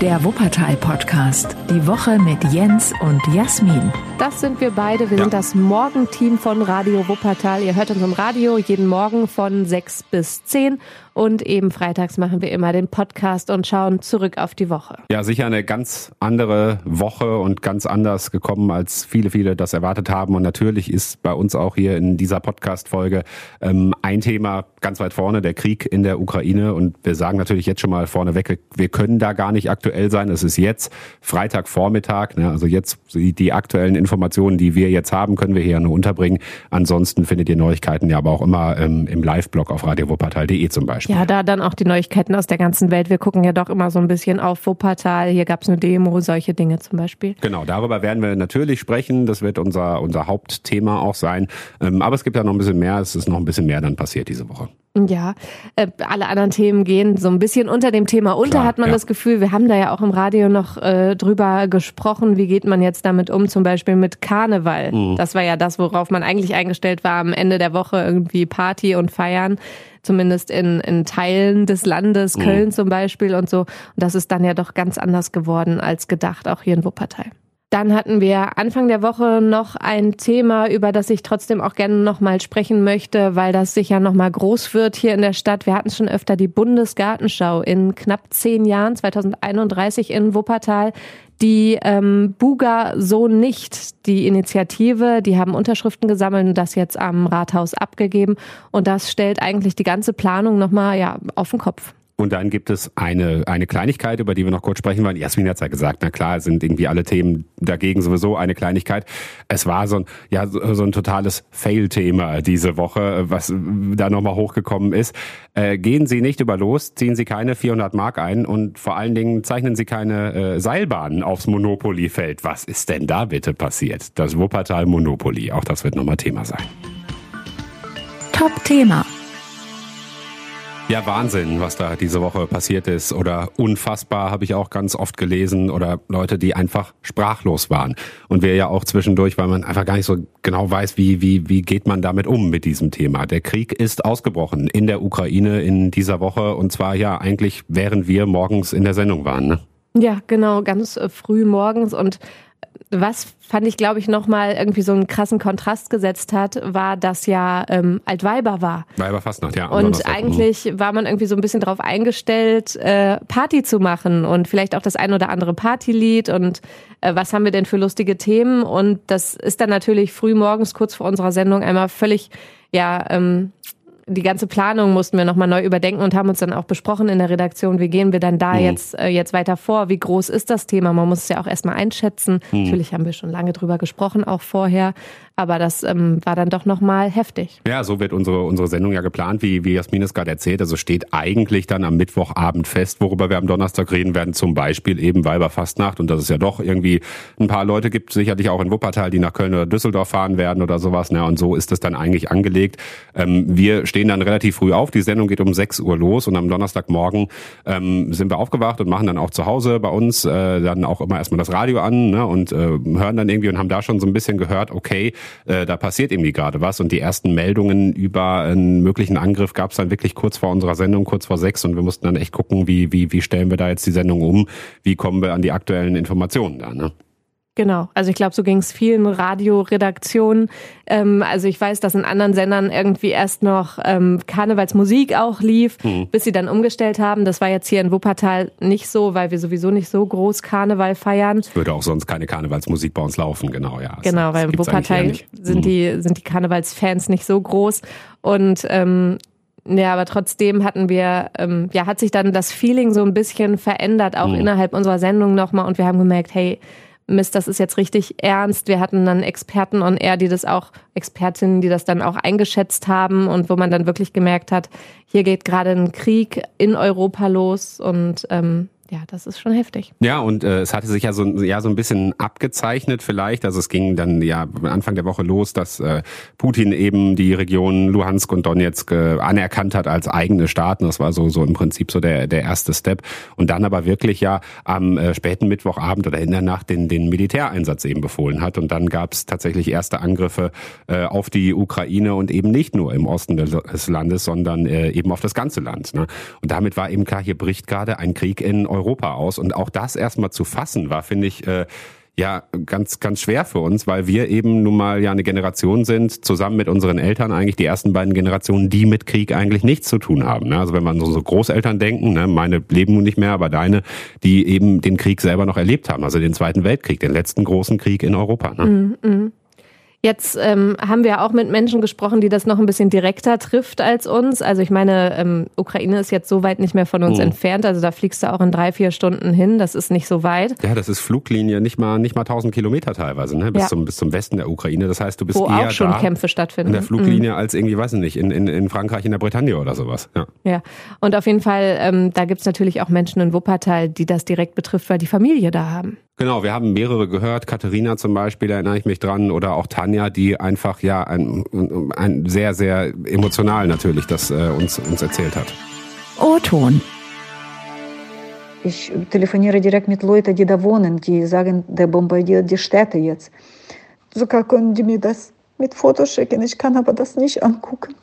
Der Wuppertal-Podcast. Die Woche mit Jens und Jasmin. Das sind wir beide. Wir ja. sind das Morgenteam von Radio Wuppertal. Ihr hört uns im Radio jeden Morgen von 6 bis 10 und eben freitags machen wir immer den Podcast und schauen zurück auf die Woche. Ja, sicher eine ganz andere Woche und ganz anders gekommen, als viele, viele das erwartet haben. Und natürlich ist bei uns auch hier in dieser Podcast-Folge ähm, ein Thema ganz weit vorne, der Krieg in der Ukraine. Und wir sagen natürlich jetzt schon mal vorneweg, wir können da gar nicht aktuell sein. Es ist jetzt Freitagvormittag, ne? also jetzt die aktuellen Informationen, die wir jetzt haben, können wir hier nur unterbringen. Ansonsten findet ihr Neuigkeiten ja aber auch immer ähm, im Live-Blog auf radiowuppertal.de zum Beispiel. Ja, da dann auch die Neuigkeiten aus der ganzen Welt. Wir gucken ja doch immer so ein bisschen auf Wuppertal. Hier gab es eine Demo, solche Dinge zum Beispiel. Genau, darüber werden wir natürlich sprechen. Das wird unser, unser Hauptthema auch sein. Ähm, aber es gibt ja noch ein bisschen mehr. Es ist noch ein bisschen mehr dann passiert diese Woche. Ja, äh, alle anderen Themen gehen so ein bisschen unter dem Thema unter, Klar, hat man ja. das Gefühl. Wir haben da ja auch im Radio noch äh, drüber gesprochen, wie geht man jetzt damit um, zum Beispiel mit Karneval. Mhm. Das war ja das, worauf man eigentlich eingestellt war, am Ende der Woche irgendwie Party und Feiern zumindest in, in Teilen des Landes, mhm. Köln mhm. zum Beispiel und so. Und das ist dann ja doch ganz anders geworden als gedacht, auch hier in Wuppertal. Dann hatten wir Anfang der Woche noch ein Thema, über das ich trotzdem auch gerne nochmal sprechen möchte, weil das sicher nochmal groß wird hier in der Stadt. Wir hatten schon öfter die Bundesgartenschau in knapp zehn Jahren, 2031 in Wuppertal. Die ähm, Buga so nicht, die Initiative, die haben Unterschriften gesammelt und das jetzt am Rathaus abgegeben. Und das stellt eigentlich die ganze Planung nochmal ja, auf den Kopf. Und dann gibt es eine, eine Kleinigkeit, über die wir noch kurz sprechen wollen. Jasmin hat ja gesagt, na klar, sind irgendwie alle Themen dagegen sowieso eine Kleinigkeit. Es war so ein, ja, so ein totales Fail-Thema diese Woche, was da nochmal hochgekommen ist. Äh, gehen Sie nicht über los, ziehen Sie keine 400 Mark ein und vor allen Dingen zeichnen Sie keine äh, Seilbahnen aufs Monopoly-Feld. Was ist denn da bitte passiert? Das Wuppertal Monopoly, auch das wird nochmal Thema sein. Top-Thema. Ja, Wahnsinn, was da diese Woche passiert ist. Oder unfassbar habe ich auch ganz oft gelesen. Oder Leute, die einfach sprachlos waren. Und wir ja auch zwischendurch, weil man einfach gar nicht so genau weiß, wie, wie, wie geht man damit um mit diesem Thema. Der Krieg ist ausgebrochen in der Ukraine in dieser Woche. Und zwar ja eigentlich, während wir morgens in der Sendung waren. Ne? Ja, genau, ganz äh, früh morgens und was fand ich, glaube ich, nochmal irgendwie so einen krassen Kontrast gesetzt hat, war, dass ja ähm, Altweiber war. Weiber fast noch, ja. Und eigentlich war man irgendwie so ein bisschen darauf eingestellt, äh, Party zu machen und vielleicht auch das ein oder andere Partylied und äh, was haben wir denn für lustige Themen. Und das ist dann natürlich früh morgens, kurz vor unserer Sendung, einmal völlig ja, ähm, die ganze Planung mussten wir nochmal neu überdenken und haben uns dann auch besprochen in der Redaktion, wie gehen wir dann da mhm. jetzt, äh, jetzt weiter vor? Wie groß ist das Thema? Man muss es ja auch erstmal einschätzen. Mhm. Natürlich haben wir schon lange drüber gesprochen, auch vorher. Aber das ähm, war dann doch nochmal heftig. Ja, so wird unsere, unsere Sendung ja geplant, wie, wie Jasmin es gerade erzählt. Also steht eigentlich dann am Mittwochabend fest, worüber wir am Donnerstag reden werden. Zum Beispiel eben Weiberfastnacht. Und dass es ja doch irgendwie ein paar Leute gibt, sicherlich auch in Wuppertal, die nach Köln oder Düsseldorf fahren werden oder sowas. Na, und so ist es dann eigentlich angelegt. Ähm, wir stehen dann relativ früh auf. Die Sendung geht um 6 Uhr los und am Donnerstagmorgen ähm, sind wir aufgewacht und machen dann auch zu Hause bei uns äh, dann auch immer erstmal das Radio an ne, und äh, hören dann irgendwie und haben da schon so ein bisschen gehört, okay, äh, da passiert irgendwie gerade was. Und die ersten Meldungen über einen möglichen Angriff gab es dann wirklich kurz vor unserer Sendung, kurz vor sechs. Und wir mussten dann echt gucken, wie, wie, wie stellen wir da jetzt die Sendung um? Wie kommen wir an die aktuellen Informationen da? Ne? Genau, also ich glaube, so ging es vielen Radioredaktionen. Ähm, also ich weiß, dass in anderen Sendern irgendwie erst noch ähm, Karnevalsmusik auch lief, mhm. bis sie dann umgestellt haben. Das war jetzt hier in Wuppertal nicht so, weil wir sowieso nicht so groß Karneval feiern. Es würde auch sonst keine Karnevalsmusik bei uns laufen, genau, ja. Genau, das, weil in Wuppertal sind mhm. die sind die Karnevalsfans nicht so groß und ähm, ja, aber trotzdem hatten wir, ähm, ja, hat sich dann das Feeling so ein bisschen verändert, auch mhm. innerhalb unserer Sendung nochmal. Und wir haben gemerkt, hey, Mist, das ist jetzt richtig ernst. Wir hatten dann Experten on Air, die das auch, Expertinnen, die das dann auch eingeschätzt haben und wo man dann wirklich gemerkt hat, hier geht gerade ein Krieg in Europa los und ähm, ja, das ist schon heftig. Ja, und äh, es hatte sich ja so, ja so ein bisschen abgezeichnet vielleicht. Also es ging dann ja Anfang der Woche los, dass äh, Putin eben die Region Luhansk und Donetsk äh, anerkannt hat als eigene Staaten. Das war so so im Prinzip so der der erste Step. Und dann aber wirklich ja am äh, späten Mittwochabend oder in der Nacht den den Militäreinsatz eben befohlen hat. Und dann gab es tatsächlich erste Angriffe äh, auf die Ukraine und eben nicht nur im Osten des Landes, sondern äh, eben auf das ganze Land. Ne? Und damit war eben klar, hier bricht gerade ein Krieg in Europa aus. Und auch das erstmal zu fassen war, finde ich, äh, ja ganz ganz schwer für uns, weil wir eben nun mal ja eine Generation sind, zusammen mit unseren Eltern eigentlich die ersten beiden Generationen, die mit Krieg eigentlich nichts zu tun haben. Ne? Also wenn man so, so Großeltern denken, ne, meine leben nun nicht mehr, aber deine, die eben den Krieg selber noch erlebt haben, also den Zweiten Weltkrieg, den letzten großen Krieg in Europa. Mm -mm. Jetzt ähm, haben wir auch mit Menschen gesprochen, die das noch ein bisschen direkter trifft als uns. Also ich meine, ähm, Ukraine ist jetzt so weit nicht mehr von uns mhm. entfernt. Also da fliegst du auch in drei, vier Stunden hin. Das ist nicht so weit. Ja, das ist Fluglinie nicht mal nicht mal 1000 Kilometer teilweise, ne? bis ja. zum bis zum Westen der Ukraine. Das heißt, du bist Wo eher auch schon da Kämpfe stattfinden. in der Fluglinie mhm. als irgendwie, weiß ich nicht, in, in, in Frankreich, in der Bretagne oder sowas. Ja. Ja. Und auf jeden Fall, ähm, da gibt's natürlich auch Menschen in Wuppertal, die das direkt betrifft, weil die Familie da haben. Genau, wir haben mehrere gehört, Katharina zum Beispiel, da erinnere ich mich dran, oder auch Tanja, die einfach ja ein, ein sehr, sehr emotional natürlich das äh, uns, uns erzählt hat. O-Ton. Ich telefoniere direkt mit Leuten, die da wohnen, die sagen, der bombardiert die Städte jetzt. Sogar können die mir das mit Fotos schicken, ich kann aber das nicht angucken.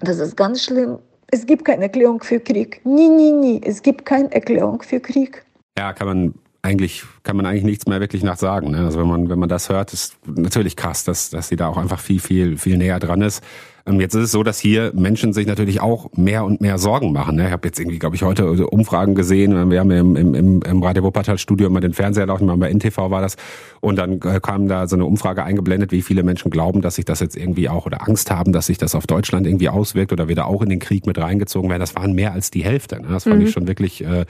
Das ist ganz schlimm. Es gibt keine Erklärung für Krieg. Nie, nie, nie. Es gibt keine Erklärung für Krieg. Ja, kann man eigentlich kann man eigentlich nichts mehr wirklich nach sagen. Ne? Also wenn man wenn man das hört, ist natürlich krass, dass dass sie da auch einfach viel viel viel näher dran ist. Ähm, jetzt ist es so, dass hier Menschen sich natürlich auch mehr und mehr Sorgen machen. Ne? Ich habe jetzt irgendwie, glaube ich, heute Umfragen gesehen. Wir haben im, im, im Radio Wuppertal Studio immer den Fernseher laufen, mal bei NTV war das. Und dann äh, kam da so eine Umfrage eingeblendet, wie viele Menschen glauben, dass sich das jetzt irgendwie auch oder Angst haben, dass sich das auf Deutschland irgendwie auswirkt oder wieder auch in den Krieg mit reingezogen werden. Das waren mehr als die Hälfte. Ne? Das fand mhm. ich schon wirklich äh,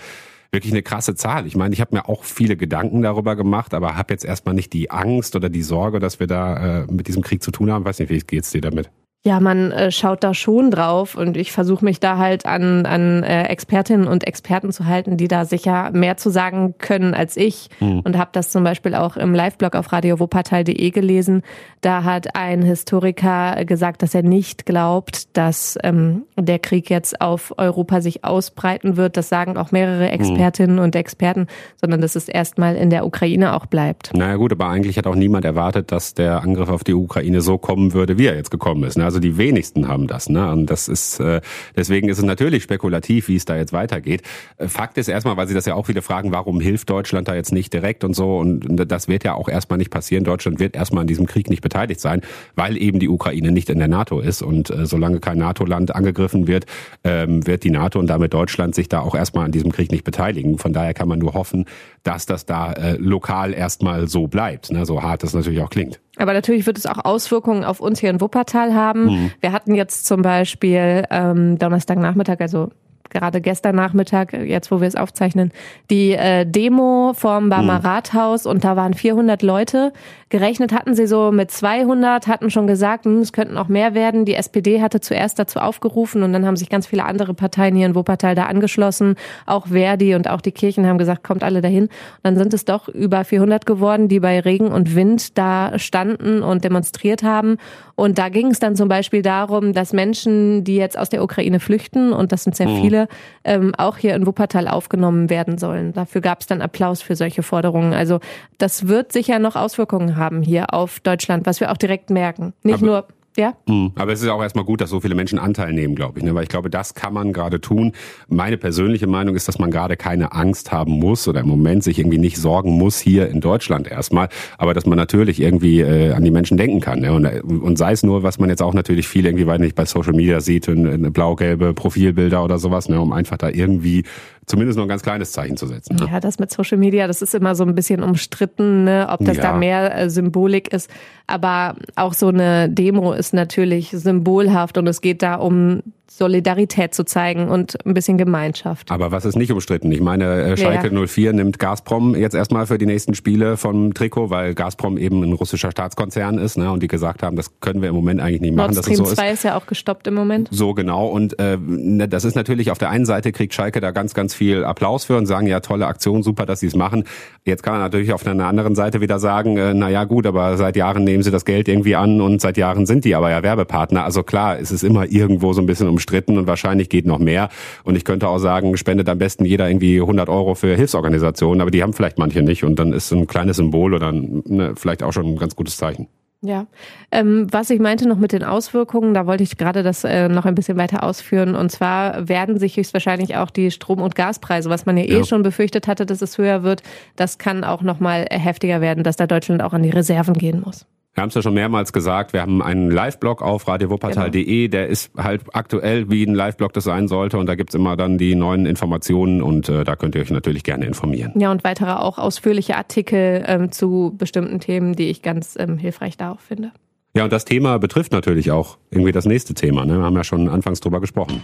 wirklich eine krasse Zahl. Ich meine, ich habe mir auch viele Gedanken darüber gemacht, aber habe jetzt erstmal nicht die Angst oder die Sorge, dass wir da äh, mit diesem Krieg zu tun haben. Weiß nicht, wie geht's dir damit? Ja, man äh, schaut da schon drauf und ich versuche mich da halt an, an äh, Expertinnen und Experten zu halten, die da sicher mehr zu sagen können als ich mhm. und habe das zum Beispiel auch im Live-Blog auf radiowuppertal.de gelesen. Da hat ein Historiker gesagt, dass er nicht glaubt, dass ähm, der Krieg jetzt auf Europa sich ausbreiten wird. Das sagen auch mehrere hm. Expertinnen mhm. und Experten, sondern dass es erstmal in der Ukraine auch bleibt. Naja gut, aber eigentlich hat auch niemand erwartet, dass der Angriff auf die Ukraine so kommen würde, wie er jetzt gekommen ist. Ne? Also die wenigsten haben das. Ne? Und das ist äh, deswegen ist es natürlich spekulativ, wie es da jetzt weitergeht. Äh, Fakt ist erstmal, weil Sie das ja auch viele fragen, warum hilft Deutschland da jetzt nicht direkt und so. Und das wird ja auch erstmal nicht passieren. Deutschland wird erstmal an diesem Krieg nicht beteiligt sein, weil eben die Ukraine nicht in der NATO ist. Und äh, solange kein NATO-Land angegriffen wird, ähm, wird die NATO und damit Deutschland sich da auch erstmal an diesem Krieg nicht beteiligen. Von daher kann man nur hoffen, dass das da äh, lokal erstmal so bleibt, ne? so hart das natürlich auch klingt. Aber natürlich wird es auch Auswirkungen auf uns hier in Wuppertal haben. Mhm. Wir hatten jetzt zum Beispiel ähm, Donnerstagnachmittag, also gerade gestern Nachmittag, jetzt wo wir es aufzeichnen, die äh, Demo vorm Barmer mhm. Rathaus und da waren 400 Leute. Gerechnet hatten sie so mit 200, hatten schon gesagt, hm, es könnten auch mehr werden. Die SPD hatte zuerst dazu aufgerufen und dann haben sich ganz viele andere Parteien hier in Wuppertal da angeschlossen. Auch Verdi und auch die Kirchen haben gesagt, kommt alle dahin. Und dann sind es doch über 400 geworden, die bei Regen und Wind da standen und demonstriert haben. Und da ging es dann zum Beispiel darum, dass Menschen, die jetzt aus der Ukraine flüchten, und das sind sehr mhm. viele, ähm, auch hier in Wuppertal aufgenommen werden sollen. Dafür gab es dann Applaus für solche Forderungen. Also das wird sicher noch Auswirkungen haben haben hier auf Deutschland, was wir auch direkt merken. Nicht Aber nur ja. Mhm. Aber es ist auch erstmal gut, dass so viele Menschen Anteil nehmen, glaube ich. Ne? Weil ich glaube, das kann man gerade tun. Meine persönliche Meinung ist, dass man gerade keine Angst haben muss oder im Moment sich irgendwie nicht sorgen muss hier in Deutschland erstmal. Aber dass man natürlich irgendwie äh, an die Menschen denken kann. Ne? Und, und sei es nur, was man jetzt auch natürlich viel irgendwie, weil nicht bei Social Media sieht, eine blau-gelbe Profilbilder oder sowas, ne? um einfach da irgendwie zumindest noch ein ganz kleines Zeichen zu setzen. Ne? Ja, das mit Social Media, das ist immer so ein bisschen umstritten, ne? ob das ja. da mehr äh, Symbolik ist. Aber auch so eine Demo ist natürlich symbolhaft und es geht da um Solidarität zu zeigen und ein bisschen Gemeinschaft. Aber was ist nicht umstritten? Ich meine, äh, Schalke ja. 04 nimmt Gazprom jetzt erstmal für die nächsten Spiele vom Trikot, weil Gazprom eben ein russischer Staatskonzern ist ne, und die gesagt haben, das können wir im Moment eigentlich nicht machen. Nord Stream so 2 ist. ist ja auch gestoppt im Moment. So genau und äh, ne, das ist natürlich auf der einen Seite kriegt Schalke da ganz, ganz viel Applaus für und sagen, ja tolle Aktion, super, dass sie es machen. Jetzt kann man natürlich auf einer anderen Seite wieder sagen, äh, na ja gut, aber seit Jahren nehmen sie das Geld irgendwie an und seit Jahren sind die aber ja Werbepartner. Also klar, es ist immer irgendwo so ein bisschen umstritten und wahrscheinlich geht noch mehr. Und ich könnte auch sagen, spendet am besten jeder irgendwie 100 Euro für Hilfsorganisationen, aber die haben vielleicht manche nicht. Und dann ist so ein kleines Symbol oder ne, vielleicht auch schon ein ganz gutes Zeichen. Ja, ähm, was ich meinte noch mit den Auswirkungen, da wollte ich gerade das äh, noch ein bisschen weiter ausführen. Und zwar werden sich höchstwahrscheinlich auch die Strom- und Gaspreise, was man ja, eh ja. schon befürchtet hatte, dass es höher wird, das kann auch nochmal heftiger werden, dass da Deutschland auch an die Reserven gehen muss. Wir haben es ja schon mehrmals gesagt, wir haben einen Live-Blog auf radiowuppertal.de, genau. der ist halt aktuell, wie ein Live-Blog das sein sollte und da gibt's immer dann die neuen Informationen und äh, da könnt ihr euch natürlich gerne informieren. Ja, und weitere auch ausführliche Artikel ähm, zu bestimmten Themen, die ich ganz ähm, hilfreich da auch finde. Ja, und das Thema betrifft natürlich auch irgendwie das nächste Thema. Ne? Wir haben ja schon anfangs drüber gesprochen.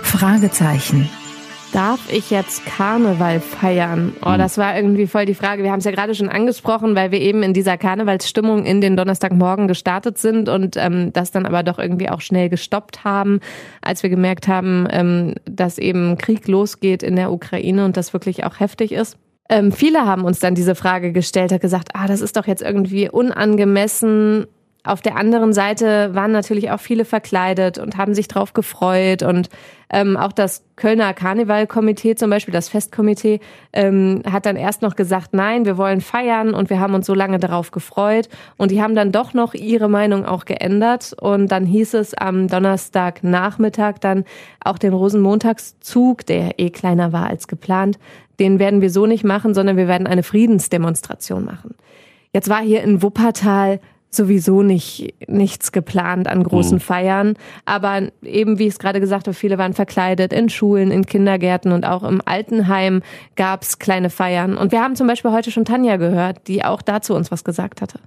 Fragezeichen. Darf ich jetzt Karneval feiern? Oh, hm. das war irgendwie voll die Frage. Wir haben es ja gerade schon angesprochen, weil wir eben in dieser Karnevalsstimmung in den Donnerstagmorgen gestartet sind und ähm, das dann aber doch irgendwie auch schnell gestoppt haben, als wir gemerkt haben, ähm, dass eben Krieg losgeht in der Ukraine und das wirklich auch heftig ist. Ähm, viele haben uns dann diese Frage gestellt, hat gesagt, ah, das ist doch jetzt irgendwie unangemessen auf der anderen Seite waren natürlich auch viele verkleidet und haben sich drauf gefreut. Und ähm, auch das Kölner Karnevalkomitee zum Beispiel, das Festkomitee, ähm, hat dann erst noch gesagt, nein, wir wollen feiern und wir haben uns so lange darauf gefreut. Und die haben dann doch noch ihre Meinung auch geändert. Und dann hieß es am Donnerstagnachmittag dann auch den Rosenmontagszug, der eh kleiner war als geplant, den werden wir so nicht machen, sondern wir werden eine Friedensdemonstration machen. Jetzt war hier in Wuppertal sowieso nicht nichts geplant an großen mhm. Feiern. Aber eben, wie ich es gerade gesagt habe, viele waren verkleidet in Schulen, in Kindergärten und auch im Altenheim gab es kleine Feiern. Und wir haben zum Beispiel heute schon Tanja gehört, die auch dazu uns was gesagt hatte.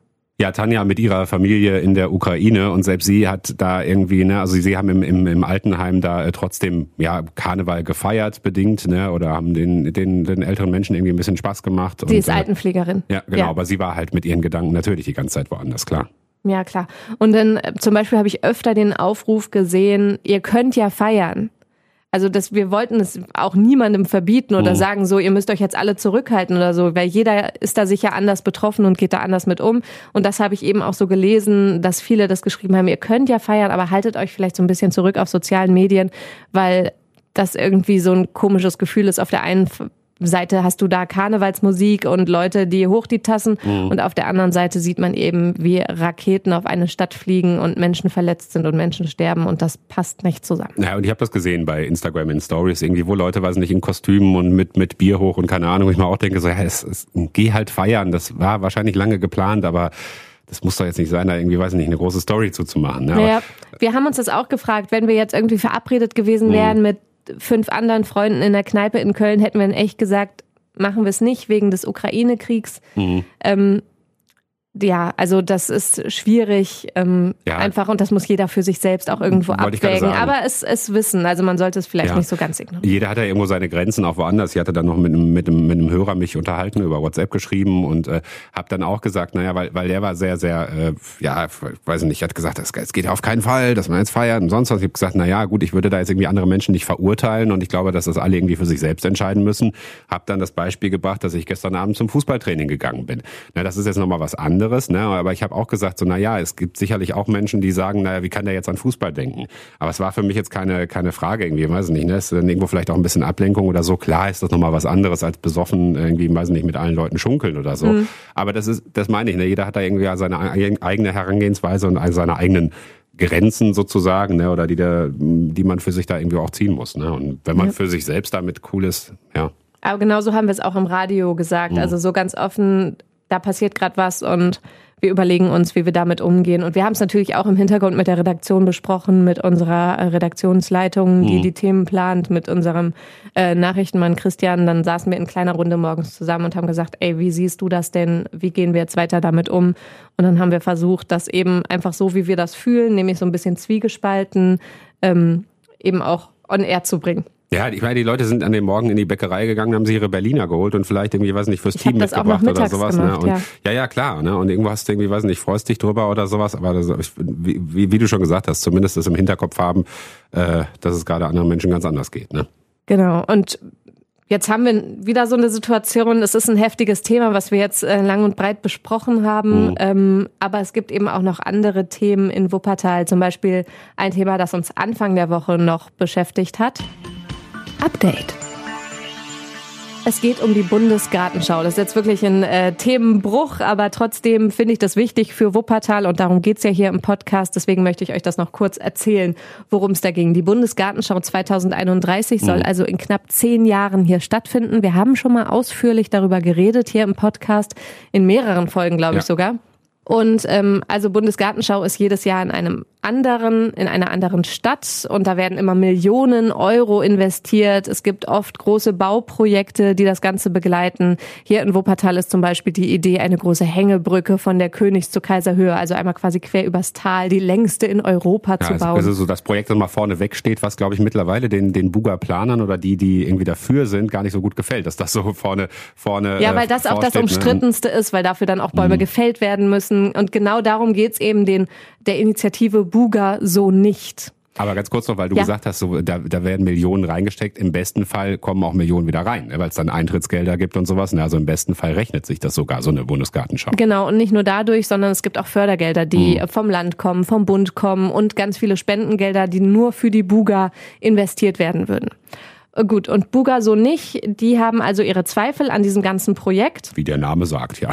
Ja, Tanja mit ihrer Familie in der Ukraine und selbst sie hat da irgendwie, ne, also sie haben im, im, im Altenheim da äh, trotzdem ja Karneval gefeiert bedingt, ne, oder haben den, den, den älteren Menschen irgendwie ein bisschen Spaß gemacht. Sie und, ist äh, Altenpflegerin. Ja, genau, ja. aber sie war halt mit ihren Gedanken natürlich die ganze Zeit woanders, klar. Ja, klar. Und dann äh, zum Beispiel habe ich öfter den Aufruf gesehen, ihr könnt ja feiern. Also dass wir wollten es auch niemandem verbieten oder mhm. sagen so, ihr müsst euch jetzt alle zurückhalten oder so, weil jeder ist da sicher anders betroffen und geht da anders mit um. Und das habe ich eben auch so gelesen, dass viele das geschrieben haben, ihr könnt ja feiern, aber haltet euch vielleicht so ein bisschen zurück auf sozialen Medien, weil das irgendwie so ein komisches Gefühl ist. Auf der einen Seite hast du da Karnevalsmusik und Leute, die hoch die Tassen mhm. und auf der anderen Seite sieht man eben, wie Raketen auf eine Stadt fliegen und Menschen verletzt sind und Menschen sterben und das passt nicht zusammen. Ja, und ich habe das gesehen bei Instagram in Stories, irgendwie, wo Leute, weiß nicht, in Kostümen und mit, mit Bier hoch und keine Ahnung, wo ich mir auch denke, so, ja, es, es, geh halt feiern, das war wahrscheinlich lange geplant, aber das muss doch jetzt nicht sein, da irgendwie, weiß ich nicht, eine große Story zuzumachen. Ne? Ja, wir haben uns das auch gefragt, wenn wir jetzt irgendwie verabredet gewesen mhm. wären mit fünf anderen Freunden in der Kneipe in Köln hätten wir echt gesagt, machen wir es nicht wegen des Ukraine-Kriegs. Mhm. Ähm, ja, also das ist schwierig ähm, ja. einfach und das muss jeder für sich selbst auch irgendwo abwägen. Aber es, es wissen, also man sollte es vielleicht ja. nicht so ganz ignorieren. Jeder hat ja irgendwo seine Grenzen, auch woanders. Ich hatte dann noch mit, mit, mit einem Hörer mich unterhalten, über WhatsApp geschrieben und äh, habe dann auch gesagt, naja, weil, weil der war sehr, sehr, äh, ja, weiß ich nicht, hat gesagt, es, es geht auf keinen Fall, dass man jetzt feiert und sonst was. Ich habe gesagt, naja, gut, ich würde da jetzt irgendwie andere Menschen nicht verurteilen und ich glaube, dass das alle irgendwie für sich selbst entscheiden müssen. Habe dann das Beispiel gebracht, dass ich gestern Abend zum Fußballtraining gegangen bin. Na, das ist jetzt nochmal was anderes anderes, ne? Aber ich habe auch gesagt, so, na ja, es gibt sicherlich auch Menschen, die sagen, naja, wie kann der jetzt an Fußball denken? Aber es war für mich jetzt keine, keine Frage irgendwie, weiß nicht, ne? Es ist dann irgendwo vielleicht auch ein bisschen Ablenkung oder so. Klar ist das nochmal was anderes als besoffen irgendwie, weiß nicht, mit allen Leuten schunkeln oder so. Mhm. Aber das ist, das meine ich, ne? Jeder hat da irgendwie seine eigene Herangehensweise und seine eigenen Grenzen sozusagen, ne, oder die, da, die man für sich da irgendwie auch ziehen muss. Ne? Und wenn man ja. für sich selbst damit cool ist, ja. Aber genauso haben wir es auch im Radio gesagt. Mhm. Also so ganz offen, da passiert gerade was und wir überlegen uns, wie wir damit umgehen. Und wir haben es natürlich auch im Hintergrund mit der Redaktion besprochen, mit unserer äh, Redaktionsleitung, die mhm. die Themen plant, mit unserem äh, Nachrichtenmann Christian. Dann saßen wir in kleiner Runde morgens zusammen und haben gesagt, ey, wie siehst du das denn? Wie gehen wir jetzt weiter damit um? Und dann haben wir versucht, das eben einfach so, wie wir das fühlen, nämlich so ein bisschen zwiegespalten, ähm, eben auch on air zu bringen. Ja, ich meine, die Leute sind an dem Morgen in die Bäckerei gegangen, haben sich ihre Berliner geholt und vielleicht irgendwie, weiß nicht, fürs ich Team mitgebracht oder sowas. Gemacht, ne? Und, ja. ja, ja, klar. Ne? Und irgendwo hast du irgendwie, weiß nicht, freust dich drüber oder sowas. Aber das, wie, wie, wie du schon gesagt hast, zumindest das im Hinterkopf haben, äh, dass es gerade anderen Menschen ganz anders geht. Ne? Genau. Und Jetzt haben wir wieder so eine Situation, es ist ein heftiges Thema, was wir jetzt äh, lang und breit besprochen haben, mhm. ähm, aber es gibt eben auch noch andere Themen in Wuppertal, zum Beispiel ein Thema, das uns Anfang der Woche noch beschäftigt hat. Update. Es geht um die Bundesgartenschau. Das ist jetzt wirklich ein äh, Themenbruch, aber trotzdem finde ich das wichtig für Wuppertal und darum geht's ja hier im Podcast. Deswegen möchte ich euch das noch kurz erzählen, worum es da ging. Die Bundesgartenschau 2031 soll mhm. also in knapp zehn Jahren hier stattfinden. Wir haben schon mal ausführlich darüber geredet hier im Podcast, in mehreren Folgen, glaube ich sogar. Und ähm, also Bundesgartenschau ist jedes Jahr in einem anderen, in einer anderen Stadt und da werden immer Millionen Euro investiert. Es gibt oft große Bauprojekte, die das Ganze begleiten. Hier in Wuppertal ist zum Beispiel die Idee, eine große Hängebrücke von der Königs- zur Kaiserhöhe, also einmal quasi quer übers Tal, die längste in Europa ja, zu bauen. Also so das Projekt, das mal vorne weg steht, was glaube ich mittlerweile den, den Buga Planern oder die, die irgendwie dafür sind, gar nicht so gut gefällt, dass das so vorne, vorne. Ja, weil das auch das ne? Umstrittenste ne? ist, weil dafür dann auch Bäume mhm. gefällt werden müssen. Und genau darum geht's eben den, der Initiative Buga so nicht. Aber ganz kurz noch, weil du ja. gesagt hast, so, da, da werden Millionen reingesteckt. Im besten Fall kommen auch Millionen wieder rein, ne, weil es dann Eintrittsgelder gibt und sowas. Also im besten Fall rechnet sich das sogar, so eine Bundesgartenschau. Genau, und nicht nur dadurch, sondern es gibt auch Fördergelder, die mhm. vom Land kommen, vom Bund kommen und ganz viele Spendengelder, die nur für die Buga investiert werden würden. Gut, und Buga so nicht. Die haben also ihre Zweifel an diesem ganzen Projekt. Wie der Name sagt, ja.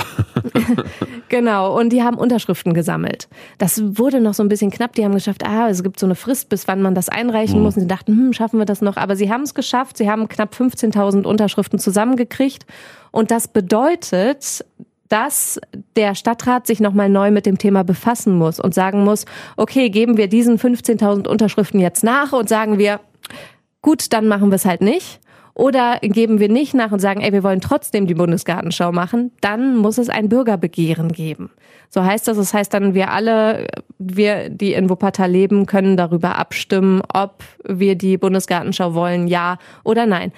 genau, und die haben Unterschriften gesammelt. Das wurde noch so ein bisschen knapp. Die haben geschafft, ah, es gibt so eine Frist, bis wann man das einreichen mhm. muss. Und sie dachten, hm, schaffen wir das noch? Aber sie haben es geschafft. Sie haben knapp 15.000 Unterschriften zusammengekriegt. Und das bedeutet, dass der Stadtrat sich nochmal neu mit dem Thema befassen muss und sagen muss, okay, geben wir diesen 15.000 Unterschriften jetzt nach und sagen wir, gut, dann machen wir es halt nicht. Oder geben wir nicht nach und sagen, ey, wir wollen trotzdem die Bundesgartenschau machen, dann muss es ein Bürgerbegehren geben. So heißt das. Das heißt dann, wir alle, wir, die in Wuppertal leben, können darüber abstimmen, ob wir die Bundesgartenschau wollen, ja oder nein.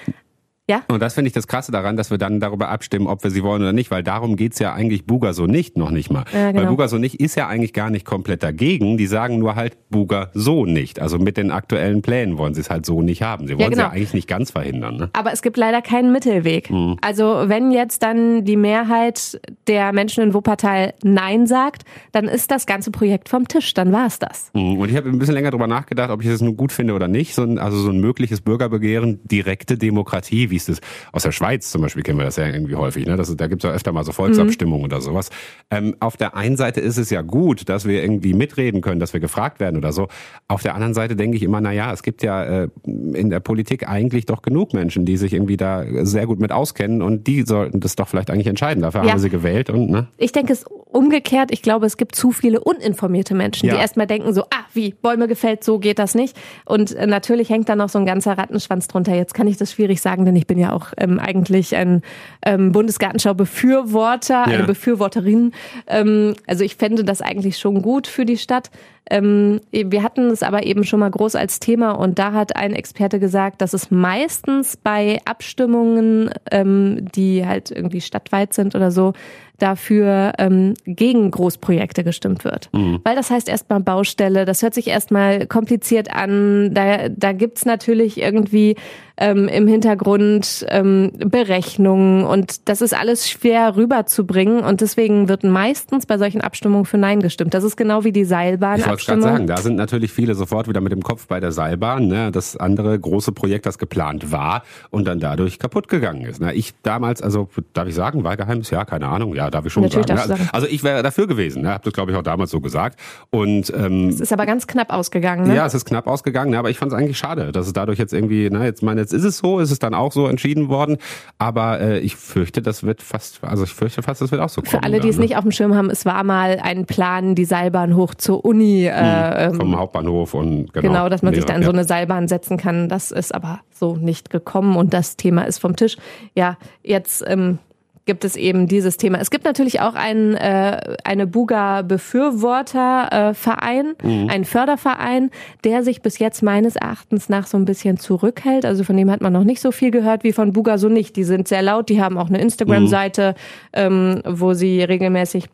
Ja. Und das finde ich das Krasse daran, dass wir dann darüber abstimmen, ob wir sie wollen oder nicht, weil darum geht's ja eigentlich Buga so nicht, noch nicht mal. Ja, genau. Weil Buga so nicht ist ja eigentlich gar nicht komplett dagegen. Die sagen nur halt Buga so nicht. Also mit den aktuellen Plänen wollen sie es halt so nicht haben. Sie wollen ja, genau. ja eigentlich nicht ganz verhindern. Ne? Aber es gibt leider keinen Mittelweg. Mhm. Also wenn jetzt dann die Mehrheit der Menschen in Wuppertal Nein sagt, dann ist das ganze Projekt vom Tisch. Dann war es das. Mhm. Und ich habe ein bisschen länger drüber nachgedacht, ob ich das nun gut finde oder nicht. So ein, also so ein mögliches Bürgerbegehren, direkte Demokratie wie es das aus der Schweiz zum Beispiel kennen wir das ja irgendwie häufig. Ne? Das, da gibt es ja öfter mal so Volksabstimmungen mhm. oder sowas. Ähm, auf der einen Seite ist es ja gut, dass wir irgendwie mitreden können, dass wir gefragt werden oder so. Auf der anderen Seite denke ich immer, na ja, es gibt ja äh, in der Politik eigentlich doch genug Menschen, die sich irgendwie da sehr gut mit auskennen und die sollten das doch vielleicht eigentlich entscheiden. Dafür ja. haben sie gewählt und ne? Ich denke es umgekehrt. Ich glaube, es gibt zu viele uninformierte Menschen, ja. die erstmal denken so, ah, wie Bäume gefällt, so geht das nicht. Und äh, natürlich hängt da noch so ein ganzer Rattenschwanz drunter. Jetzt kann ich das schwierig sagen, denn ich bin ja auch ähm, eigentlich ein ähm, Bundesgartenschau-Befürworter, ja. eine Befürworterin. Ähm, also ich fände das eigentlich schon gut für die Stadt. Ähm, wir hatten es aber eben schon mal groß als Thema und da hat ein Experte gesagt, dass es meistens bei Abstimmungen, ähm, die halt irgendwie stadtweit sind oder so, dafür ähm, gegen Großprojekte gestimmt wird. Mhm. Weil das heißt erstmal Baustelle, das hört sich erstmal kompliziert an, da, da gibt's natürlich irgendwie ähm, im Hintergrund ähm, Berechnungen und das ist alles schwer rüberzubringen und deswegen wird meistens bei solchen Abstimmungen für Nein gestimmt. Das ist genau wie die Seilbahn. Ich wollte gerade sagen, da sind natürlich viele sofort wieder mit dem Kopf bei der Seilbahn, ne? das andere große Projekt, das geplant war und dann dadurch kaputt gegangen ist. Ne? Ich damals, also darf ich sagen, war Geheimnis? Ja, keine Ahnung, ja, darf ich schon Natürlich sagen. Ne? sagen. Also ich wäre dafür gewesen, ne? habe das glaube ich auch damals so gesagt. Und ähm, es ist aber ganz knapp ausgegangen. Ne? Ja, es ist knapp ausgegangen, ne? aber ich fand es eigentlich schade, dass es dadurch jetzt irgendwie, ne, jetzt meine, jetzt ist es so, ist es dann auch so entschieden worden. Aber äh, ich fürchte, das wird fast, also ich fürchte fast, das wird auch so kommen. Für alle, die es ne? nicht auf dem Schirm haben, es war mal ein Plan, die Seilbahn hoch zur Uni. Äh, hm, vom ähm, Hauptbahnhof und genau. Genau, dass man sich da in so eine Seilbahn setzen kann. Das ist aber so nicht gekommen und das Thema ist vom Tisch. Ja, jetzt ähm, gibt es eben dieses Thema. Es gibt natürlich auch einen, äh, eine Buga-Befürworterverein, äh, mhm. einen Förderverein, der sich bis jetzt meines Erachtens nach so ein bisschen zurückhält. Also von dem hat man noch nicht so viel gehört wie von Buga so nicht. Die sind sehr laut, die haben auch eine Instagram-Seite, mhm. ähm, wo sie regelmäßig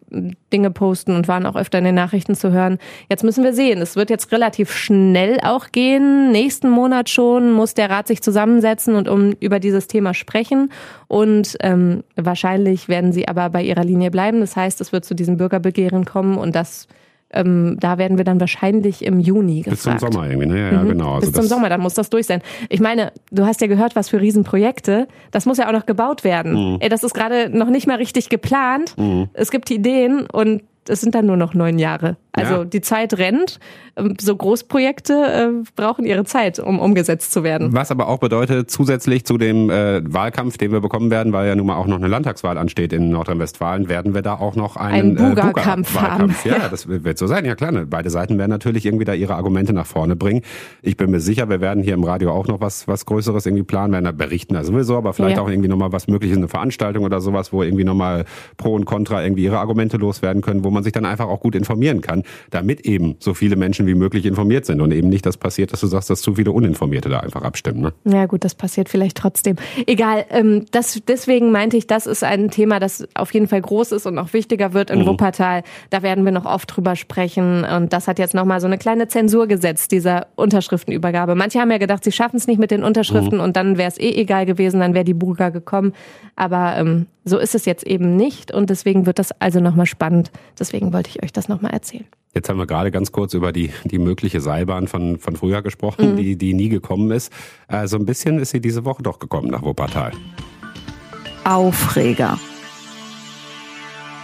Dinge posten und waren auch öfter in den Nachrichten zu hören. Jetzt müssen wir sehen. Es wird jetzt relativ schnell auch gehen. Nächsten Monat schon muss der Rat sich zusammensetzen und um über dieses Thema sprechen. Und ähm, wahrscheinlich werden sie aber bei ihrer Linie bleiben. Das heißt, es wird zu diesem Bürgerbegehren kommen und das Ähm, da werden wir dann wahrscheinlich im Juni gefragt. Bis zum Sommer irgendwie, ne? Ja, ja Mhm. genau. Also Bis zum Sommer, dann muss das durch sein. Ich meine, du hast ja gehört, was für Riesenprojekte. Das muss ja auch noch gebaut werden. Mhm. Ey, das ist gerade noch nicht mal richtig geplant. Es gibt Ideen und es sind dann nur noch neun Jahre. Also Ja. die Zeit rennt. Ähm, So Großprojekte äh, brauchen ihre Zeit, um umgesetzt zu werden. Was aber auch bedeutet, zusätzlich zu dem äh, Wahlkampf, den wir bekommen werden, weil ja nun mal auch noch eine Landtagswahl ansteht in Nordrhein-Westfalen, werden wir da auch noch einen äh, Buga-Kampf Buga-Wahlkampf. haben. Ja, das wird so sein. Ja klar, ne? beide Seiten werden natürlich irgendwie da ihre Argumente nach vorne bringen. Ich bin mir sicher, wir werden hier im Radio auch noch was was Größeres irgendwie planen, werden da berichten, also sowieso, aber vielleicht Ja. auch irgendwie nochmal was mögliches, eine Veranstaltung oder sowas, wo irgendwie nochmal Pro und Contra irgendwie ihre Argumente loswerden können, wo man sich dann einfach auch gut informieren kann, damit eben so viele Menschen wie möglich informiert sind und eben nicht das passiert, dass du sagst, dass zu viele Uninformierte da einfach abstimmen. Ne? Ja gut, das passiert vielleicht trotzdem. Egal, ähm, das, deswegen meinte ich, das ist ein Thema, das auf jeden Fall groß ist und auch wichtiger wird in Wuppertal. Da werden wir noch oft drüber sprechen. Und das hat jetzt nochmal so eine kleine Zensur gesetzt, dieser Unterschriftenübergabe. Manche haben ja gedacht, sie schaffen es nicht mit den Unterschriften und dann wäre es eh egal gewesen, dann wäre die Burga gekommen. Aber ähm, so ist es jetzt eben nicht und deswegen wird das also nochmal spannend. Deswegen wollte ich euch das nochmal erzählen. Jetzt haben wir gerade ganz kurz über die, die mögliche Seilbahn von, von früher gesprochen, die, die nie gekommen ist. So ein bisschen ist sie diese Woche doch gekommen nach Wuppertal. Aufreger.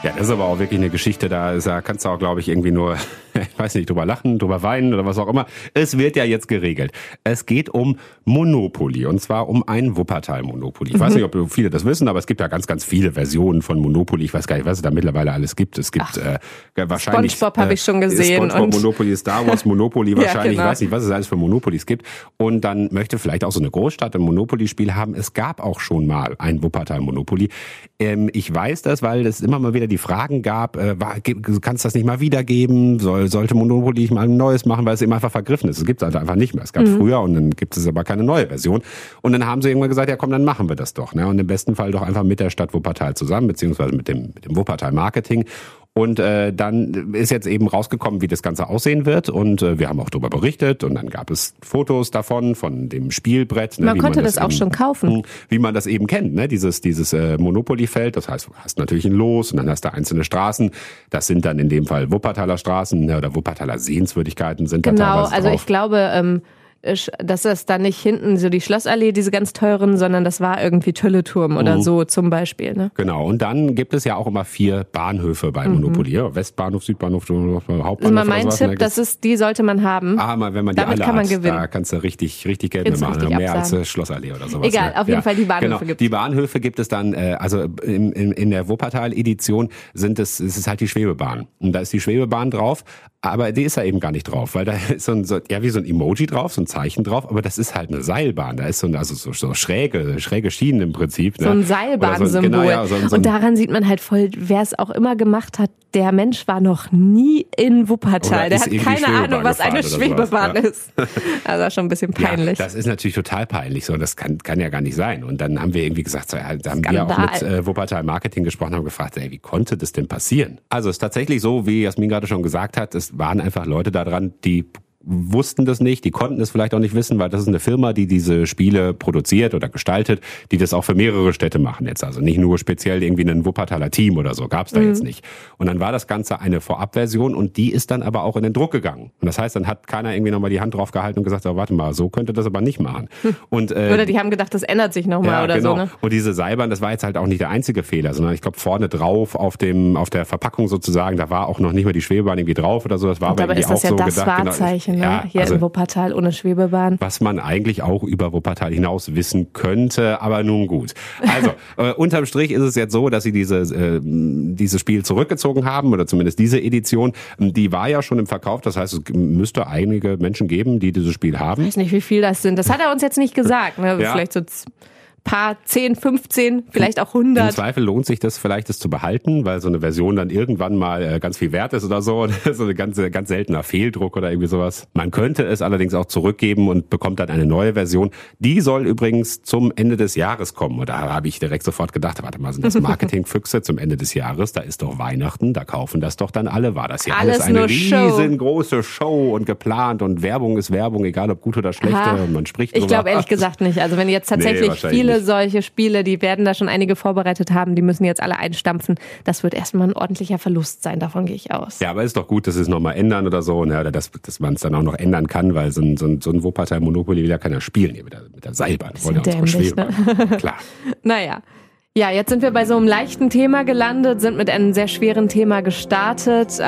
Ja, das ist aber auch wirklich eine Geschichte, da, ist, da kannst du auch, glaube ich, irgendwie nur, ich weiß nicht, drüber lachen, drüber weinen oder was auch immer. Es wird ja jetzt geregelt. Es geht um Monopoly und zwar um ein Wuppertal-Monopoly. Ich weiß nicht, ob viele das wissen, aber es gibt ja ganz, ganz viele Versionen von Monopoly. Ich weiß gar nicht, was es da mittlerweile alles gibt. Es gibt äh, wahrscheinlich... SpongeBob habe ich schon gesehen SpongeBob, und- Monopoly, Star Wars, Monopoly wahrscheinlich. genau. Ich weiß nicht, was es alles für Monopolies gibt. Und dann möchte vielleicht auch so eine Großstadt ein Monopoly-Spiel haben. Es gab auch schon mal ein Wuppertal-Monopoly. Ähm, ich weiß das, weil es immer mal wieder die Fragen gab, äh, war, kannst du das nicht mal wiedergeben? Soll, sollte Monopoly mal ein neues machen, weil es eben einfach vergriffen ist. Es gibt es halt einfach nicht mehr. Es gab früher und dann gibt es aber keine neue Version. Und dann haben sie irgendwann gesagt, ja komm, dann machen wir das doch. Ne? Und im besten Fall doch einfach mit der Stadt Wuppertal zusammen, beziehungsweise mit dem, mit dem Wuppertal Marketing. Und äh, dann ist jetzt eben rausgekommen, wie das Ganze aussehen wird. Und äh, wir haben auch darüber berichtet. Und dann gab es Fotos davon, von dem Spielbrett. Ne, Man konnte das auch eben, schon kaufen. Wie man das eben kennt, ne? dieses, dieses äh, Monopoly-Feld. Das heißt, du hast natürlich ein Los und dann hast du einzelne Straßen. Das sind dann in dem Fall Wuppertaler Straßen ne, oder Wuppertaler Sehenswürdigkeiten sind da Genau, teilweise also drauf. ich glaube, ähm, dass das dann nicht hinten so die Schlossallee, diese ganz teuren, sondern das war irgendwie Tülleturm Mhm. oder so zum Beispiel. Ne? Genau, und dann gibt es ja auch immer vier Bahnhöfe bei Monopoly. Ja, Westbahnhof, Südbahnhof, Hauptbahnhof Das ist mal mein Tipp, das ist, die sollte man haben. Ah, mal, wenn man die Damit alle kann man hat, gewinnen. da kannst du richtig, richtig Geld du mitmachen. richtig Mehr als absagen. äh, Schlossallee oder sowas. Egal, ne? auf jeden Fall die Bahnhöfe genau. gibt's. Die Bahnhöfe gibt es dann, äh, also in, in, in der Wuppertal-Edition sind es, es ist halt die Schwebebahn. Und da ist die Schwebebahn drauf, aber die ist da eben gar nicht drauf, weil da ist so ein, so, ja, wie so ein Emoji drauf, so ein Zeichen drauf, aber das ist halt eine Seilbahn. Da ist so, ein, also so, so schräge, schräge Schienen im Prinzip. So ne? ein Oder Seilbahnsymbol. genau, ja, so, ein- so ein- und daran sieht man halt voll, wer es auch immer gemacht hat, der Mensch war noch nie in Wuppertal. Der hat keine Ahnung, was eine Schwebebahn ja. ist. Also schon ein bisschen peinlich. Ja, das ist natürlich total peinlich. So, das kann, kann ja gar nicht sein. Und dann haben wir irgendwie gesagt, so, ja, da haben wir auch mit äh, Wuppertal Marketing gesprochen, haben gefragt, ey, wie konnte das denn passieren? Also es ist tatsächlich so, wie Jasmin gerade schon gesagt hat, es waren einfach Leute da dran, die wussten das nicht, die konnten es vielleicht auch nicht wissen, weil das ist eine Firma, die diese Spiele produziert oder gestaltet, die das auch für mehrere Städte machen jetzt. Also nicht nur speziell irgendwie ein Wuppertaler Team oder so, gab's da Mhm. jetzt nicht. Und dann war das Ganze eine Vorabversion und die ist dann aber auch in den Druck gegangen. Und das heißt, dann hat keiner irgendwie nochmal die Hand drauf gehalten und gesagt, oh, warte mal, so könnte das aber nicht machen. Und, äh, Oder die haben gedacht, das ändert sich nochmal oder genau. so. Ne? Und diese Seilbahn, das war jetzt halt auch nicht der einzige Fehler, sondern ich glaube vorne drauf auf dem auf der Verpackung sozusagen, da war auch noch nicht mal die Schwebebahn irgendwie drauf oder so. Das war Und aber irgendwie ist das auch ja so das gedacht. genau. Ne? Ja, Hier also, in Wuppertal ohne Schwebebahn. was man eigentlich auch über Wuppertal hinaus wissen könnte, aber nun gut. Also, äh, unterm Strich ist es jetzt so, dass sie diese, äh, dieses Spiel zurückgezogen haben, oder zumindest diese Edition. Die war ja schon im Verkauf, das heißt, es müsste einige Menschen geben, die dieses Spiel haben. Ich weiß nicht, wie viel das sind. Das hat er uns jetzt nicht gesagt. Ne? Ja. Vielleicht so paar 10, 15, vielleicht auch Im 100. Zweifel lohnt sich das vielleicht, das zu behalten, weil so eine Version dann irgendwann mal äh, ganz viel wert ist oder so. so ein ganz, ganz seltener Fehldruck oder irgendwie sowas. Man könnte es allerdings auch zurückgeben und bekommt dann eine neue Version. Die soll übrigens zum Ende des Jahres kommen. Und da habe ich direkt sofort gedacht, warte mal, sind das Marketingfüchse zum Ende des Jahres? Da ist doch Weihnachten, da kaufen das doch dann alle. War das ja alles, Alles eine nur Show. riesengroße Show und geplant und Werbung ist Werbung, egal ob gut oder schlecht. Und man spricht Ich glaube ehrlich gesagt nicht. Also wenn jetzt Nee, tatsächlich wahrscheinlich viele viele solche Spiele, die werden da schon einige vorbereitet haben, die müssen jetzt alle einstampfen. Das wird erstmal ein ordentlicher Verlust sein, davon gehe ich aus. Ja, aber ist doch gut, dass sie es nochmal ändern oder so, ne, oder dass, dass man es dann auch noch ändern kann, weil so ein, so ein, so ein Wuppertal Monopoly ja keiner spielen hier mit der, mit der Seilbahn. Wollen ja dämlich, ne? Klar. naja. Ja, jetzt sind wir bei so einem leichten Thema gelandet, sind mit einem sehr schweren Thema gestartet.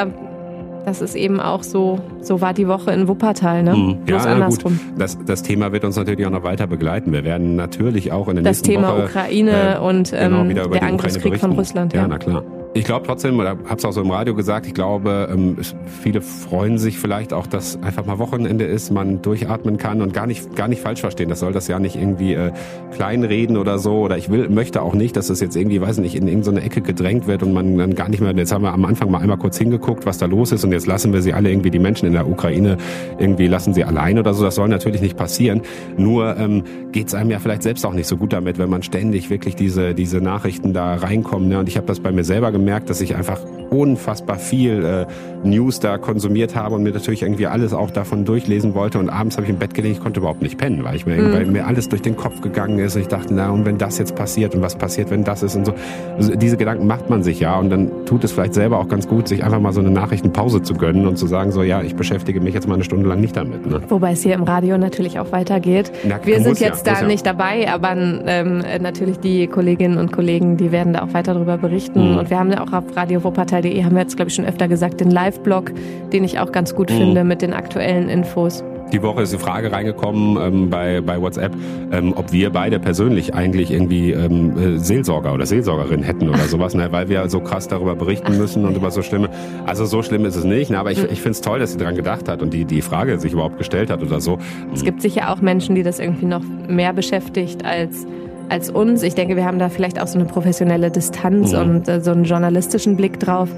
Das ist eben auch so, so war die Woche in Wuppertal, ne? Hm. Ja, andersrum. Gut. Das, das Thema wird uns natürlich auch noch weiter begleiten. Wir werden natürlich auch in der das nächsten Thema Woche... Das Thema Ukraine äh, und genau, ähm, der Angriffskrieg von Russland. Ja, ja na klar. Ich glaube trotzdem, oder habe es auch so im Radio gesagt, ich glaube, ähm, viele freuen sich vielleicht auch, dass einfach mal Wochenende ist, man durchatmen kann und gar nicht, gar nicht falsch verstehen. Das soll das ja nicht irgendwie äh, kleinreden oder so. Oder ich will, möchte auch nicht, dass es jetzt irgendwie, weiß nicht, in irgendeine Ecke gedrängt wird und man dann gar nicht mehr, jetzt haben wir am Anfang mal einmal kurz hingeguckt, was da los ist und jetzt lassen wir sie alle irgendwie, die Menschen in der Ukraine irgendwie lassen sie allein oder so. Das soll natürlich nicht passieren. Nur ähm, geht es einem ja vielleicht selbst auch nicht so gut damit, wenn man ständig wirklich diese, diese Nachrichten da reinkommen. Ne? Und ich habe das bei mir selber gemerkt, gemerkt, dass ich einfach unfassbar viel äh, News da konsumiert habe und mir natürlich irgendwie alles auch davon durchlesen wollte. Und abends habe ich im Bett gelegen, ich konnte überhaupt nicht pennen, weil ich mir, mhm. weil mir alles durch den Kopf gegangen ist. Und ich dachte, na, und wenn das jetzt passiert und was passiert, wenn das ist und so. Also diese Gedanken macht man sich ja und dann tut es vielleicht selber auch ganz gut, sich einfach mal so eine Nachrichtenpause zu gönnen und zu sagen, so ja, ich beschäftige mich jetzt mal eine Stunde lang nicht damit. Ne? Wobei es hier im Radio natürlich auch weitergeht. Na, Wir sind jetzt ja, da nicht ja. dabei, aber ähm, natürlich die Kolleginnen und Kollegen, die werden da auch weiter darüber berichten. Mhm. Und wir haben ja auch auf radiowuppertal.de haben wir jetzt, glaube ich, schon öfter gesagt, den Live-Blog, den ich auch ganz gut mhm. finde mit den aktuellen Infos. Die Woche ist die Frage reingekommen ähm, bei, bei WhatsApp, ähm, ob wir beide persönlich eigentlich irgendwie ähm, äh, Seelsorger oder Seelsorgerin hätten oder sowas, ne? weil wir so krass darüber berichten müssen und über so schlimme. Also so schlimm ist es nicht, ne? aber ich, ich finde es toll, dass sie daran gedacht hat und die, die Frage sich überhaupt gestellt hat oder so. Es gibt sicher auch Menschen, die das irgendwie noch mehr beschäftigt als als uns. Ich denke, wir haben da vielleicht auch so eine professionelle Distanz mhm. und äh, so einen journalistischen Blick drauf.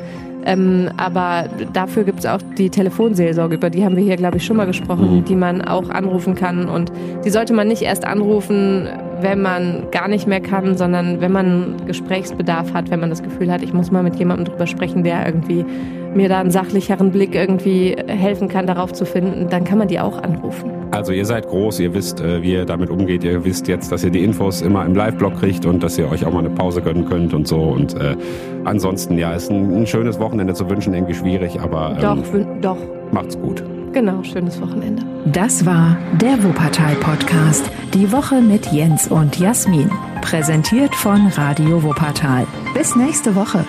Ähm, aber dafür gibt es auch die Telefonseelsorge, über die haben wir hier, glaube ich, schon mal gesprochen, mhm. die man auch anrufen kann. Und die sollte man nicht erst anrufen, wenn man gar nicht mehr kann, sondern wenn man Gesprächsbedarf hat, wenn man das Gefühl hat, ich muss mal mit jemandem drüber sprechen, der irgendwie mir da einen sachlicheren Blick irgendwie helfen kann, darauf zu finden, dann kann man die auch anrufen. Also ihr seid groß, ihr wisst, äh, wie ihr damit umgeht, ihr wisst jetzt, dass ihr die Infos immer im Live-Blog kriegt und dass ihr euch auch mal eine Pause gönnen könnt und so. Und äh, ansonsten, ja, ist ein, ein, schönes Wochenende zu wünschen, irgendwie schwierig, aber ähm, doch, doch. macht's gut. Genau, schönes Wochenende. Das war der Wuppertal-Podcast. Die Woche mit Jens und Jasmin. Präsentiert von Radio Wuppertal. Bis nächste Woche.